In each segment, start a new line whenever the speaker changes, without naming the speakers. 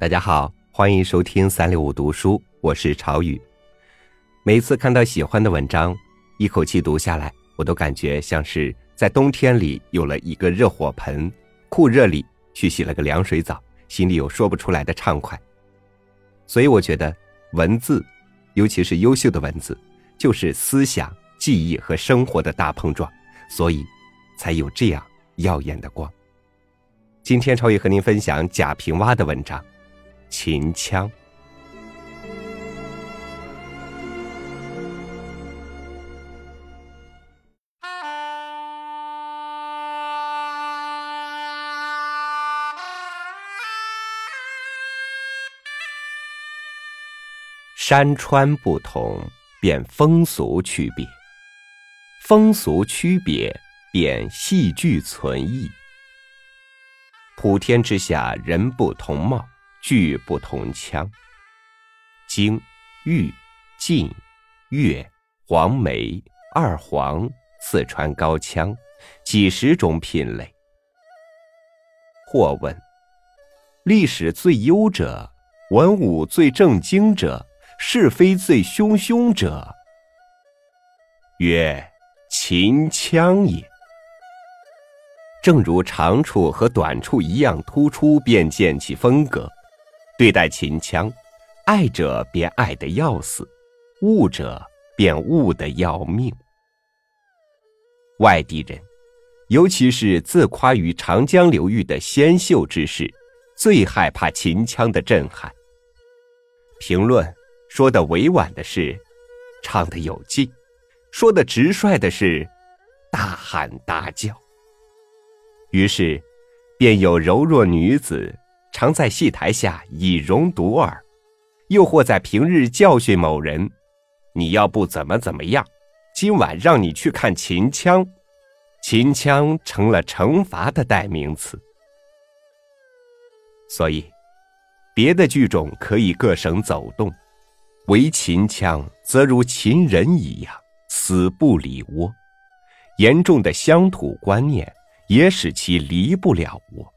大家好，欢迎收听三六五读书，我是朝雨。每次看到喜欢的文章，一口气读下来，我都感觉像是在冬天里有了一个热火盆，酷热里去洗了个凉水澡，心里有说不出来的畅快。所以我觉得文字，尤其是优秀的文字，就是思想、记忆和生活的大碰撞，所以才有这样耀眼的光。今天朝宇和您分享贾平凹的文章。秦腔，山川不同，便风俗区别；风俗区别，便戏剧存异。普天之下，人不同貌。俱不同腔，京、豫、晋、粤、黄梅、二黄、四川高腔，几十种品类。或问：历史最优者，文武最正经者，是非最汹汹者？曰：秦腔也。正如长处和短处一样突出，便见其风格。对待秦腔，爱者便爱得要死，悟者便悟得要命。外地人，尤其是自夸于长江流域的仙秀之士，最害怕秦腔的震撼。评论说的委婉的是，唱的有劲；说的直率的是，大喊大叫。于是，便有柔弱女子。常在戏台下以容独耳，又或在平日教训某人：“你要不怎么怎么样，今晚让你去看秦腔。”秦腔成了惩罚的代名词。所以，别的剧种可以各省走动，唯秦腔则如秦人一样死不离窝。严重的乡土观念也使其离不了窝。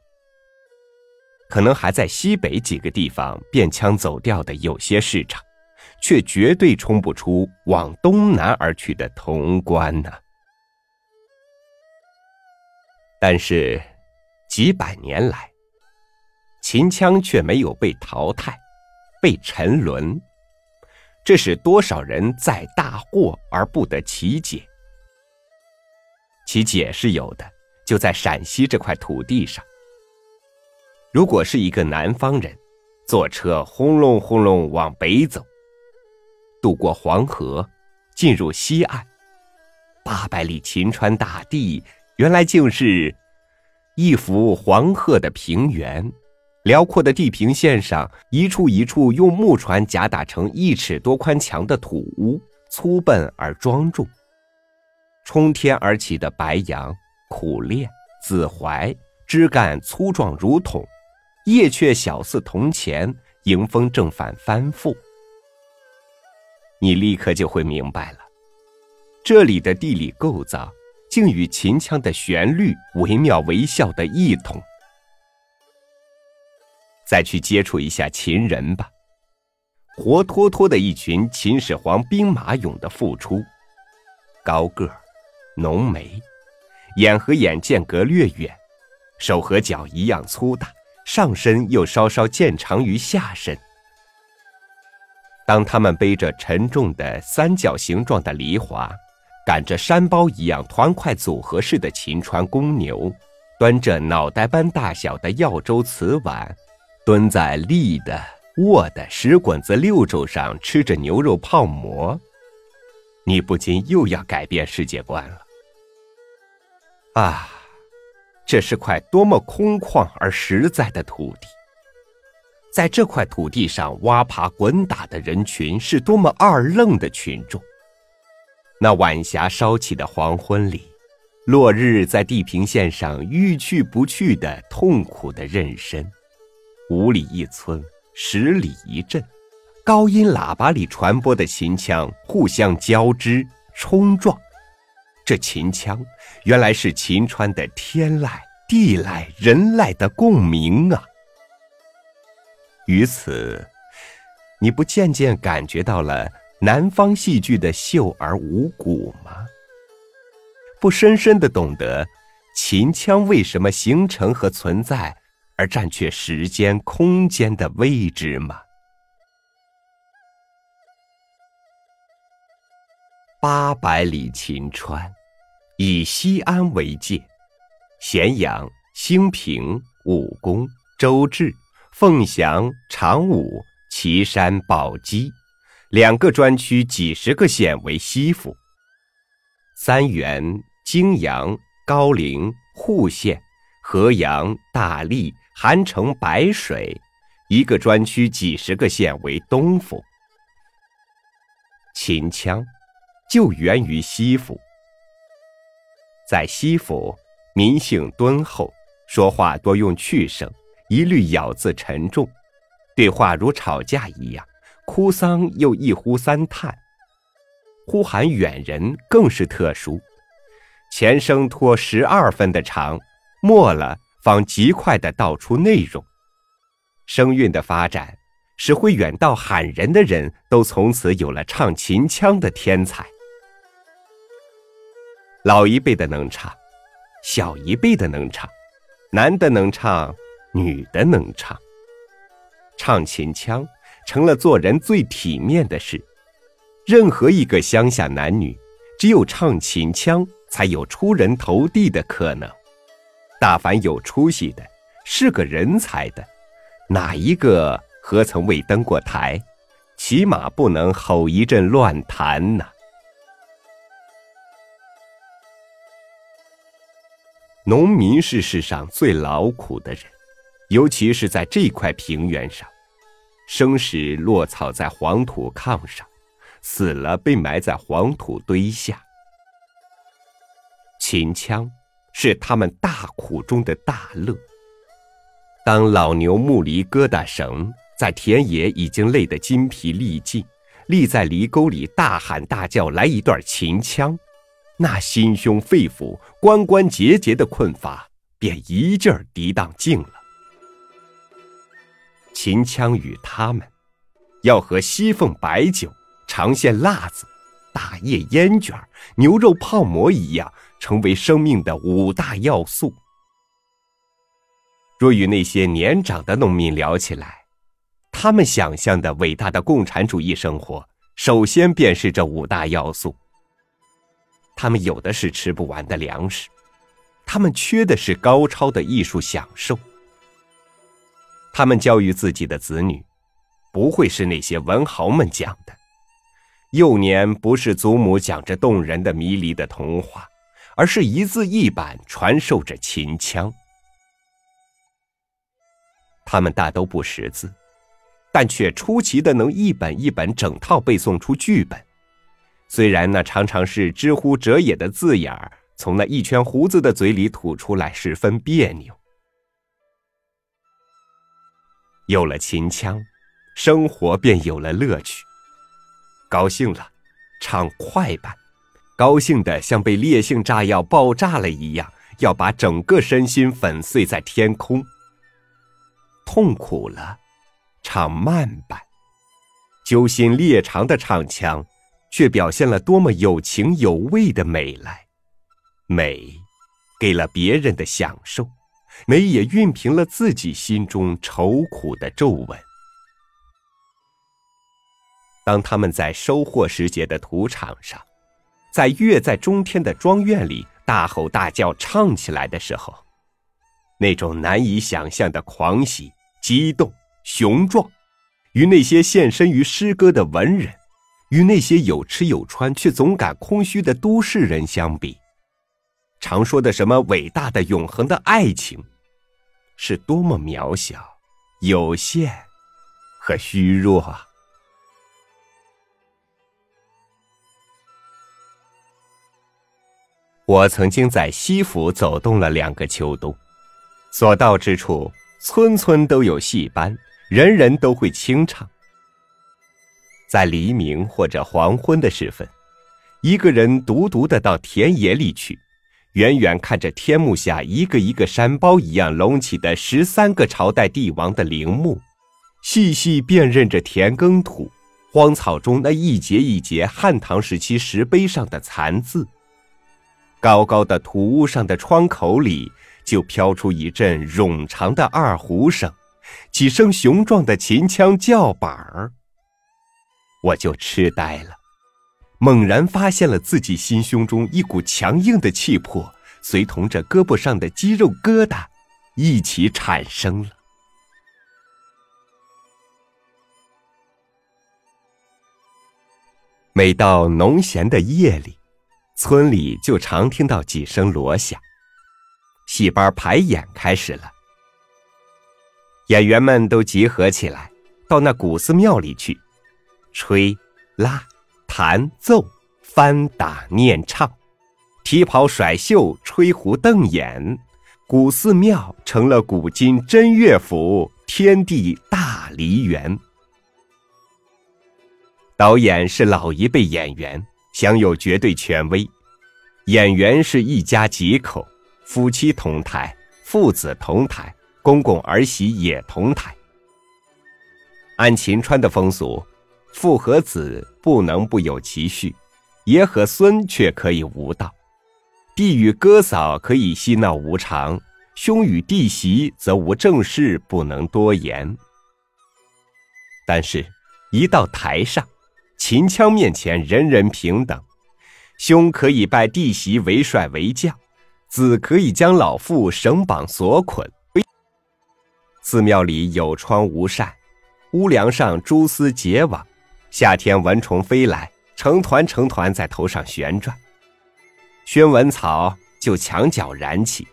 可能还在西北几个地方变腔走调的有些市场，却绝对冲不出往东南而去的潼关呢。但是，几百年来，秦腔却没有被淘汰，被沉沦，这使多少人在大惑而不得其解。其解是有的，就在陕西这块土地上。如果是一个南方人，坐车轰隆轰隆往北走，渡过黄河，进入西岸，八百里秦川大地，原来竟是一幅黄褐的平原。辽阔的地平线上，一处一处用木船夹打成一尺多宽墙的土屋，粗笨而庄重。冲天而起的白杨、苦楝、紫槐，枝干粗壮如桶。叶雀小似铜钱，迎风正反翻覆。你立刻就会明白了，这里的地理构造竟与秦腔的旋律惟妙惟肖的异同。再去接触一下秦人吧，活脱脱的一群秦始皇兵马俑的复出，高个儿，浓眉，眼和眼间隔略远，手和脚一样粗大。上身又稍稍渐长于下身。当他们背着沉重的三角形状的梨花，赶着山包一样团块组合式的秦川公牛，端着脑袋般大小的耀州瓷碗，蹲在立的、卧的石滚子六轴上吃着牛肉泡馍，你不禁又要改变世界观了。啊！这是块多么空旷而实在的土地，在这块土地上挖爬滚打的人群是多么二愣的群众。那晚霞烧起的黄昏里，落日在地平线上欲去不去的痛苦的妊娠，五里一村，十里一镇，高音喇叭里传播的秦腔互相交织冲撞。这秦腔，原来是秦川的天籁、地籁、人籁的共鸣啊！于此，你不渐渐感觉到了南方戏剧的秀而无骨吗？不深深的懂得秦腔为什么形成和存在，而占据时间空间的位置吗？八百里秦川，以西安为界，咸阳、兴平、武功、周至。凤翔、长武、岐山、宝鸡，两个专区几十个县为西府；三原、泾阳、高陵、户县、河阳、大荔、韩城、白水，一个专区几十个县为东府。秦腔就源于西府，在西府，民性敦厚，说话多用去声。一律咬字沉重，对话如吵架一样，哭丧又一呼三叹，呼喊远人更是特殊，前声拖十二分的长，末了方极快的道出内容。声韵的发展，使会远道喊人的人都从此有了唱秦腔的天才。老一辈的能唱，小一辈的能唱，男的能唱。女的能唱，唱秦腔成了做人最体面的事。任何一个乡下男女，只有唱秦腔，才有出人头地的可能。大凡有出息的，是个人才的，哪一个何曾未登过台？起码不能吼一阵乱弹呐。农民是世上最劳苦的人。尤其是在这块平原上，生时落草在黄土炕上，死了被埋在黄土堆下。秦腔是他们大苦中的大乐。当老牛木犁疙瘩绳在田野已经累得筋疲力尽，立在犁沟里大喊大叫来一段秦腔，那心胸肺腑、关关节节的困乏便一劲儿涤荡尽了。秦腔与他们，要和西凤白酒、长线辣子、大叶烟卷、牛肉泡馍一样，成为生命的五大要素。若与那些年长的农民聊起来，他们想象的伟大的共产主义生活，首先便是这五大要素。他们有的是吃不完的粮食，他们缺的是高超的艺术享受。他们教育自己的子女，不会是那些文豪们讲的。幼年不是祖母讲着动人的迷离的童话，而是一字一板传授着秦腔。他们大都不识字，但却出奇的能一本一本整套背诵出剧本。虽然那常常是知乎者也的字眼儿，从那一圈胡子的嘴里吐出来，十分别扭。有了秦腔，生活便有了乐趣。高兴了，唱快板；高兴的像被烈性炸药爆炸了一样，要把整个身心粉碎在天空。痛苦了，唱慢板；揪心裂肠的唱腔，却表现了多么有情有味的美来。美，给了别人的享受。美也熨平了自己心中愁苦的皱纹。当他们在收获时节的土场上，在月在中天的庄院里大吼大叫唱起来的时候，那种难以想象的狂喜、激动、雄壮，与那些献身于诗歌的文人，与那些有吃有穿却总感空虚的都市人相比，常说的什么伟大的永恒的爱情，是多么渺小、有限和虚弱啊！我曾经在西府走动了两个秋冬，所到之处，村村都有戏班，人人都会清唱。在黎明或者黄昏的时分，一个人独独的到田野里去。远远看着天幕下一个一个山包一样隆起的十三个朝代帝王的陵墓，细细辨认着田耕土、荒草中那一节一节汉唐时期石碑上的残字。高高的土屋上的窗口里，就飘出一阵冗长的二胡声，几声雄壮的秦腔叫板儿。我就痴呆了，猛然发现了自己心胸中一股强硬的气魄，随同着胳膊上的肌肉疙瘩，一起产生了。每到农闲的夜里，村里就常听到几声锣响，戏班排演开始了。演员们都集合起来，到那古寺庙里去。吹、拉、弹、奏、翻、打、念、唱，提袍甩袖，吹胡瞪眼，古寺庙成了古今真乐府，天地大梨园。导演是老一辈演员，享有绝对权威。演员是一家几口，夫妻同台，父子同台，公公儿媳也同台。按秦川的风俗。父和子不能不有其序，爷和孙却可以无道；弟与哥嫂可以嬉闹无常，兄与弟媳则无正事，不能多言。但是，一到台上，秦腔面前人人平等，兄可以拜弟媳为帅为将，子可以将老父绳绑锁捆。寺庙里有窗无扇，屋梁上蛛丝结网。夏天蚊虫飞来，成团成团在头上旋转，宣文草就墙角燃起，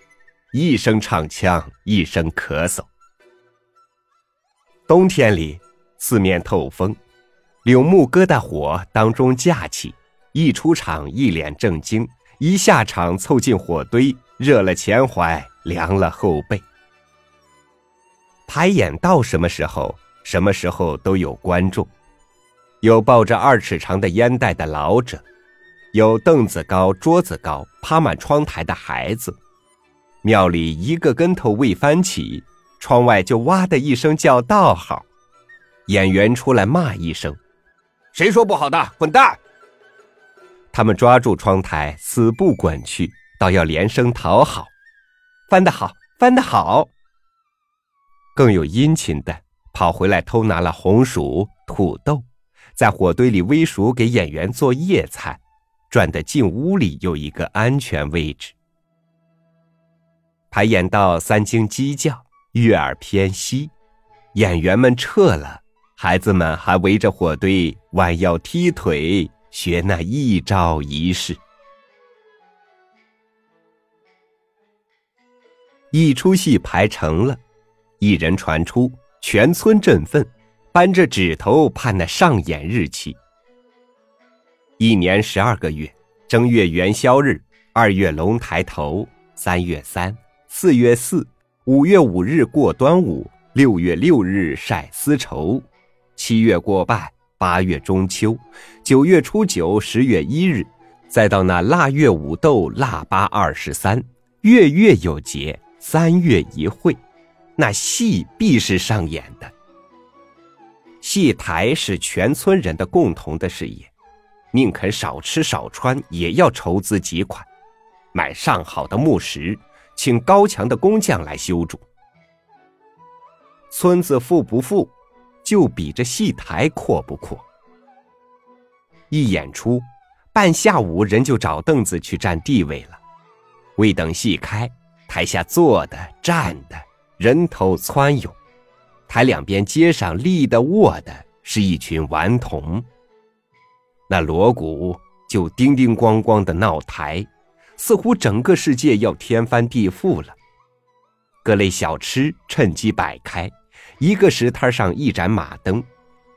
一声唱腔，一声咳嗽。冬天里，四面透风，柳木疙瘩火当中架起，一出场一脸正经，一下场凑近火堆，热了前怀，凉了后背。排演到什么时候，什么时候都有观众。有抱着二尺长的烟袋的老者，有凳子高、桌子高、趴满窗台的孩子。庙里一个跟头未翻起，窗外就哇的一声叫道号。演员出来骂一声：“谁说不好的？滚蛋！”他们抓住窗台，死不滚去，倒要连声讨好：“翻得好，翻得好！”更有殷勤的跑回来偷拿了红薯、土豆。在火堆里煨熟，给演员做夜菜，转得进屋里有一个安全位置。排演到三更鸡叫，月儿偏西，演员们撤了，孩子们还围着火堆弯腰踢腿，学那一招一式。一出戏排成了，一人传出，全村振奋。扳着指头盼那上演日期。一年十二个月，正月元宵日，二月龙抬头，三月三，四月四，五月五日过端午，六月六日晒丝绸，七月过半，八月中秋，九月初九，十月一日，再到那腊月五斗腊八二十三，月月有节，三月一会，那戏必是上演的。戏台是全村人的共同的事业，宁肯少吃少穿，也要筹资几款，买上好的木石，请高强的工匠来修筑。村子富不富，就比这戏台阔不阔。一演出，半下午人就找凳子去占地位了，未等戏开，台下坐的、站的，人头窜涌。台两边街上立的卧的是一群顽童，那锣鼓就叮叮咣咣的闹台，似乎整个世界要天翻地覆了。各类小吃趁机摆开，一个石摊上一盏马灯，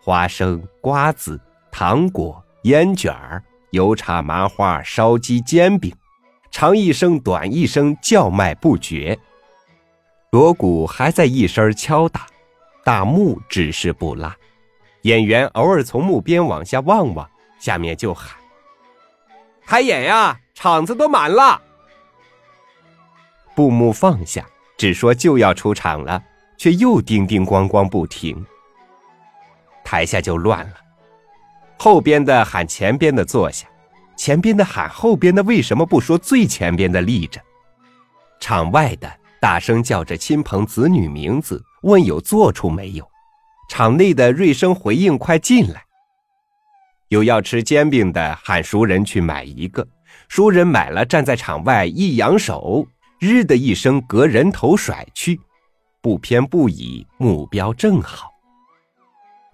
花生、瓜子、糖果、烟卷儿、油茶、麻花、烧鸡、煎饼，长一声短一声叫卖不绝。锣鼓还在一声敲打。大幕只是不拉，演员偶尔从幕边往下望望，下面就喊：“开演呀，场子都满了。”布幕放下，只说就要出场了，却又叮叮咣咣不停。台下就乱了。后边的喊前边的坐下，前边的喊后边的为什么不说最前边的立着？场外的大声叫着亲朋子女名字，问有坐处没有。场内的锐生回应：“快进来！”有要吃煎饼的喊熟人去买一个，熟人买了，站在场外一扬手，日的一声，隔人头甩去，不偏不倚，目标正好。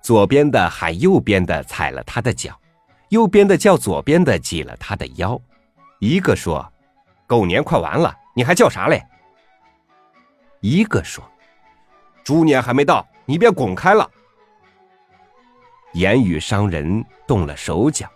左边的喊右边的踩了他的脚，右边的叫左边的挤了他的腰。一个说：“狗年快完了，你还叫啥嘞？”一个说：“猪年还没到。”你别滚开了！言语伤人，动了手脚。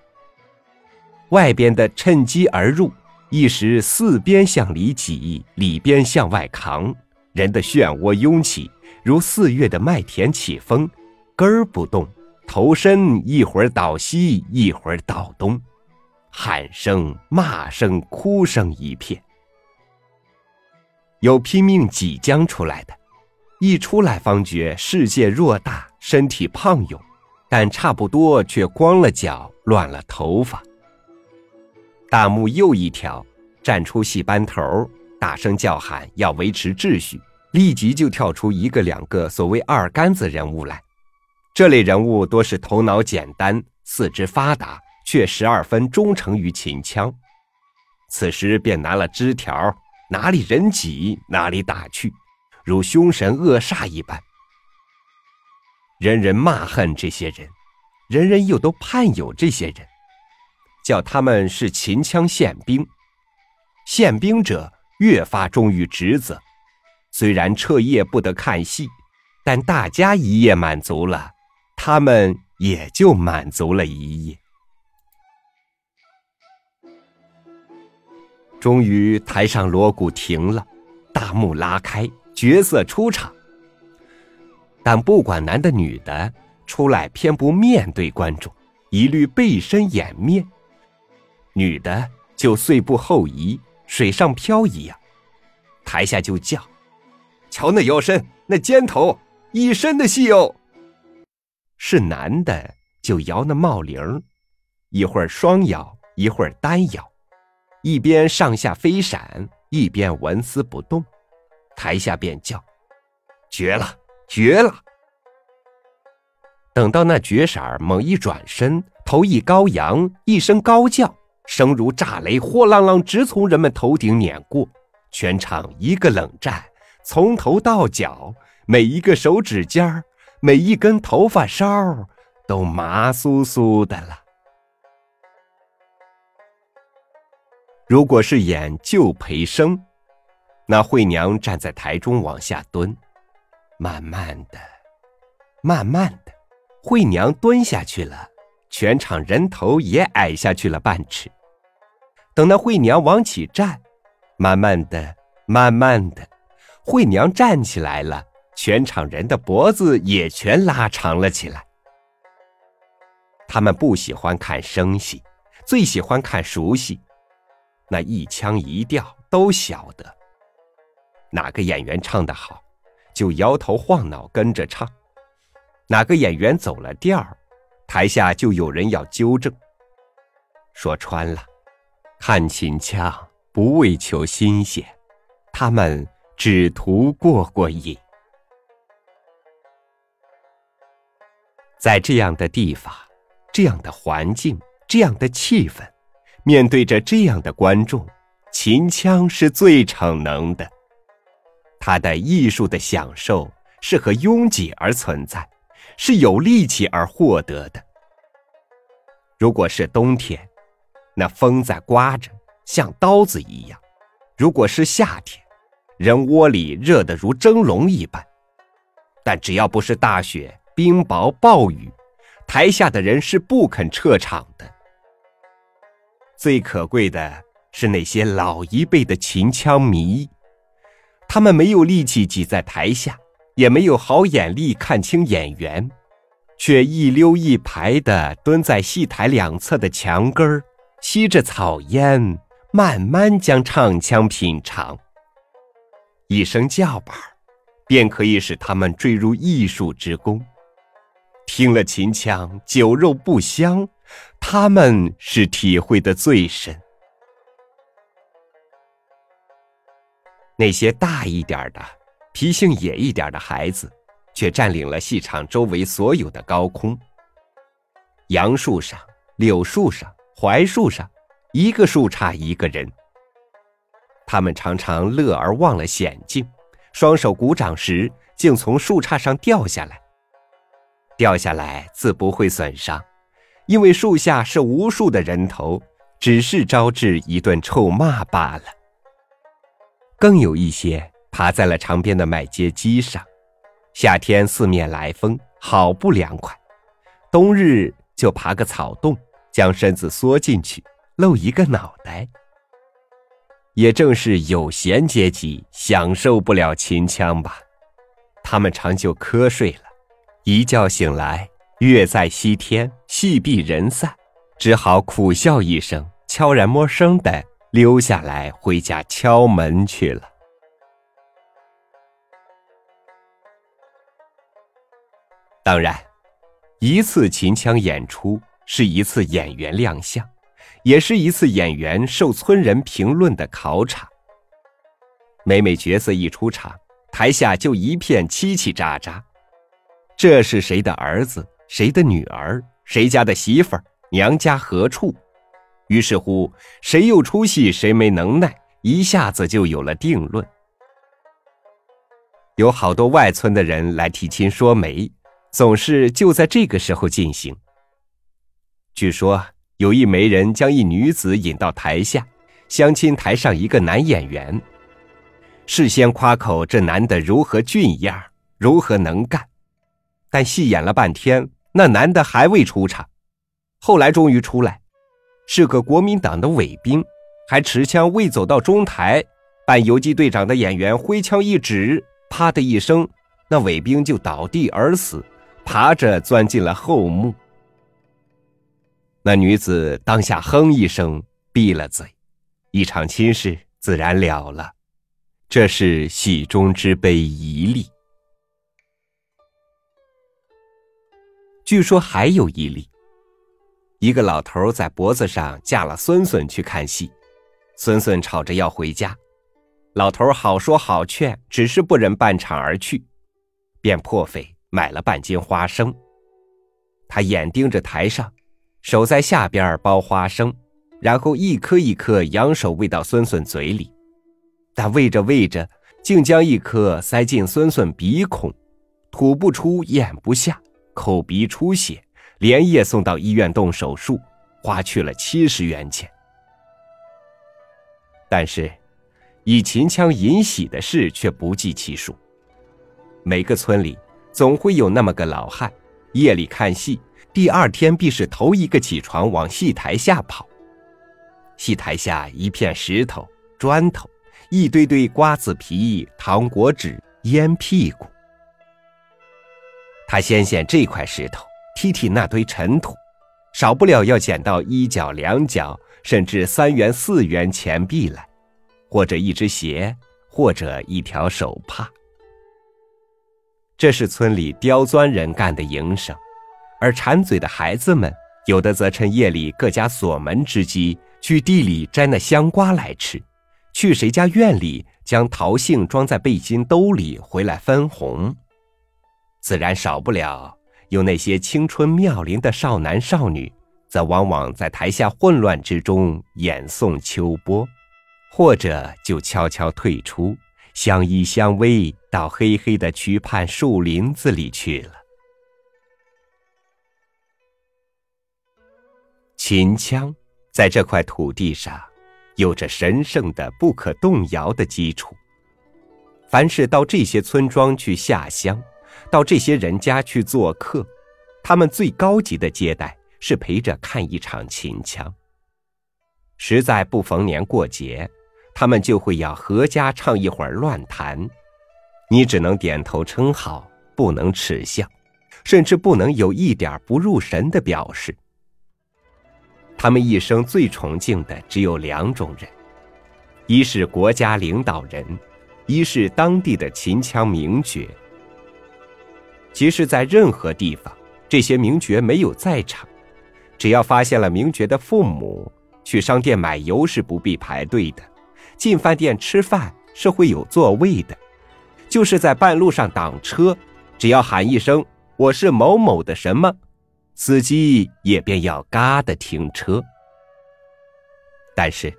外边的趁机而入，一时四边向里挤，里边向外扛，人的漩涡涌起，如四月的麦田起风，根儿不动，头身一会儿倒西，一会儿倒东，喊声、骂声、哭声一片。有拼命挤将出来的。一出来方觉世界偌大，身体胖勇，但差不多却光了脚，乱了头发。大幕又一条站出戏班头，大声叫喊要维持秩序，立即就跳出一个两个所谓二杆子人物来。这类人物多是头脑简单，四肢发达，却十二分忠诚于秦腔。此时便拿了枝条，哪里人挤哪里打去。如凶神恶煞一般，人人骂恨这些人，人人又都盼有这些人，叫他们是秦腔宪兵。宪兵者越发忠于职责，虽然彻夜不得看戏，但大家一夜满足了，他们也就满足了一夜。终于台上锣鼓停了，大幕拉开。角色出场，但不管男的女的，出来偏不面对观众，一律背身掩面。女的就碎步后移，水上漂一样。台下就叫：“瞧那腰身，那肩头，一身的戏哦。”是男的就摇那帽铃，一会儿双摇，一会儿单摇，一边上下飞闪，一边纹丝不动。台下便叫：“绝了，绝了！”等到那绝色儿猛一转身，头一高扬，一声高叫，声如炸雷，货啷啷直从人们头顶碾过。全场一个冷战，从头到脚，每一个手指尖儿，每一根头发梢儿都麻酥酥的了。如果是演旧培生。那惠娘站在台中往下蹲，慢慢的，慢慢的，惠娘蹲下去了，全场人头也矮下去了半尺。等那惠娘往起站，慢慢的，慢慢的，惠娘站起来了，全场人的脖子也全拉长了起来。他们不喜欢看生戏，最喜欢看熟戏，那一腔一调都晓得。哪个演员唱得好，就摇头晃脑跟着唱；哪个演员走了调儿，台下就有人要纠正。说穿了，看秦腔不为求新鲜，他们只图过过瘾。在这样的地方、这样的环境、这样的气氛，面对着这样的观众，秦腔是最逞能的。他的艺术的享受是和拥挤而存在，是有力气而获得的。如果是冬天，那风在刮着，像刀子一样；如果是夏天，人窝里热得如蒸笼一般。但只要不是大雪、冰雹、暴雨，台下的人是不肯撤场的。最可贵的是那些老一辈的秦腔迷。他们没有力气挤在台下，也没有好眼力看清演员，却一溜一排的蹲在戏台两侧的墙根儿，吸着草烟，慢慢将唱腔品尝。一声叫板，便可以使他们坠入艺术之宫。听了秦腔，酒肉不香，他们是体会的最深。那些大一点的、脾性野一点的孩子，却占领了戏场周围所有的高空。杨树上、柳树上、槐树上，一个树杈一个人。他们常常乐而忘了险境，双手鼓掌时，竟从树杈上掉下来。掉下来自不会损伤，因为树下是无数的人头，只是招致一顿臭骂罢了。更有一些爬在了长边的麦秸基上，夏天四面来风，好不凉快；冬日就爬个草洞，将身子缩进去，露一个脑袋。也正是有闲阶级享受不了秦腔吧，他们常就瞌睡了，一觉醒来，月在西天，戏毕人散，只好苦笑一声，悄然摸声的。溜下来回家敲门去了。当然，一次秦腔演出是一次演员亮相，也是一次演员受村人评论的考场。每每角色一出场，台下就一片叽叽喳喳。这是谁的儿子？谁的女儿？谁家的媳妇儿？娘家何处？于是乎，谁有出息，谁没能耐，一下子就有了定论。有好多外村的人来提亲说媒，总是就在这个时候进行。据说有一媒人将一女子引到台下，相亲台上一个男演员，事先夸口这男的如何俊样，如何能干，但戏演了半天，那男的还未出场，后来终于出来。是个国民党的伪兵，还持枪未走到中台，扮游击队长的演员挥枪一指，啪的一声，那伪兵就倒地而死，爬着钻进了后幕。那女子当下哼一声，闭了嘴，一场亲事自然了了。这是喜中之悲一例。据说还有一例。一个老头在脖子上架了孙孙去看戏，孙孙吵着要回家，老头好说好劝，只是不忍半场而去，便破费买了半斤花生。他眼盯着台上，手在下边剥花生，然后一颗一颗扬手喂到孙孙嘴里，但喂着喂着，竟将一颗塞进孙孙鼻孔，吐不出，咽不下，口鼻出血。连夜送到医院动手术，花去了七十元钱。但是，以秦腔引喜的事却不计其数。每个村里总会有那么个老汉，夜里看戏，第二天必是头一个起床往戏台下跑。戏台下一片石头、砖头，一堆堆瓜子皮、糖果纸、烟屁股。他先捡这块石头。踢踢那堆尘土，少不了要捡到一角、两角，甚至三元、四元钱币来，或者一只鞋，或者一条手帕。这是村里刁钻人干的营生，而馋嘴的孩子们，有的则趁夜里各家锁门之机，去地里摘那香瓜来吃；去谁家院里将桃杏装在背心兜里回来分红。自然少不了。有那些青春妙龄的少男少女，则往往在台下混乱之中演诵秋波，或者就悄悄退出，相依相偎到黑黑的渠畔树林子里去了。秦腔在这块土地上，有着神圣的、不可动摇的基础。凡是到这些村庄去下乡。到这些人家去做客，他们最高级的接待是陪着看一场秦腔。实在不逢年过节，他们就会要合家唱一会儿乱弹，你只能点头称好，不能耻笑，甚至不能有一点不入神的表示。他们一生最崇敬的只有两种人，一是国家领导人，一是当地的秦腔名角。即使，在任何地方，这些名爵没有在场，只要发现了名爵的父母，去商店买油是不必排队的，进饭店吃饭是会有座位的，就是在半路上挡车，只要喊一声“我是某某的什么”，司机也便要嘎的停车。但是，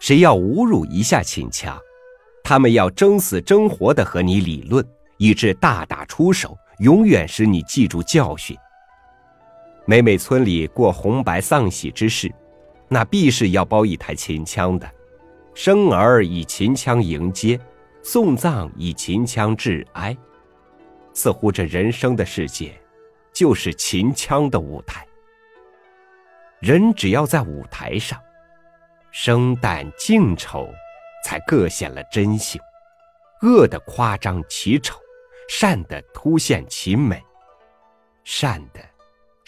谁要侮辱一下秦腔，他们要争死争活的和你理论，以致大打出手，永远使你记住教训。每每村里过红白丧喜之事，那必是要包一台秦腔的，生儿以秦腔迎接，送葬以秦腔致哀。似乎这人生的世界，就是秦腔的舞台。人只要在舞台上，生旦净丑，才各显了真性。恶的夸张其丑，善的凸显其美，善的。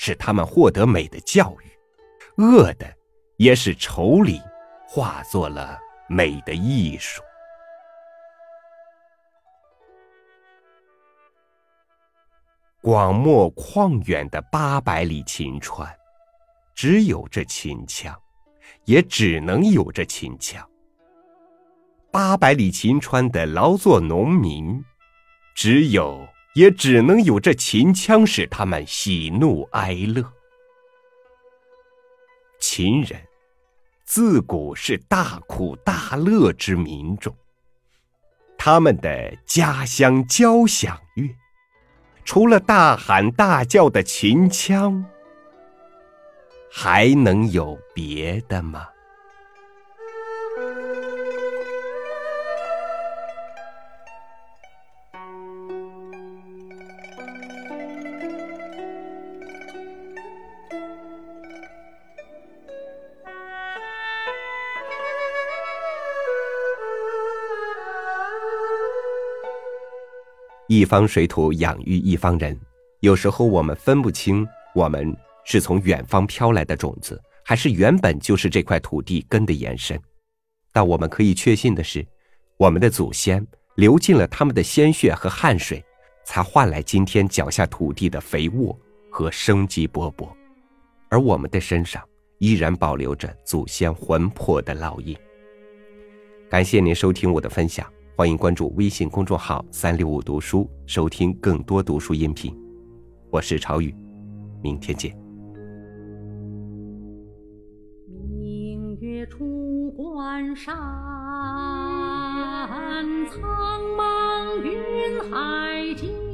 使他们获得美的教育，恶的也使丑里化作了美的艺术。广漠旷远的八百里秦川，只有这秦腔，也只能有这秦腔。八百里秦川的劳作农民，只有。也只能有这秦腔使他们喜怒哀乐。秦人自古是大苦大乐之民众，他们的家乡交响乐，除了大喊大叫的秦腔，还能有别的吗？一方水土养育一方人，有时候我们分不清，我们是从远方飘来的种子，还是原本就是这块土地根的延伸。但我们可以确信的是，我们的祖先流尽了他们的鲜血和汗水，才换来今天脚下土地的肥沃和生机勃勃，而我们的身上依然保留着祖先魂魄的烙印。感谢您收听我的分享。欢迎关注微信公众号“三六五读书”，收听更多读书音频。我是朝雨，明天见。
明月出关山，苍茫云海间。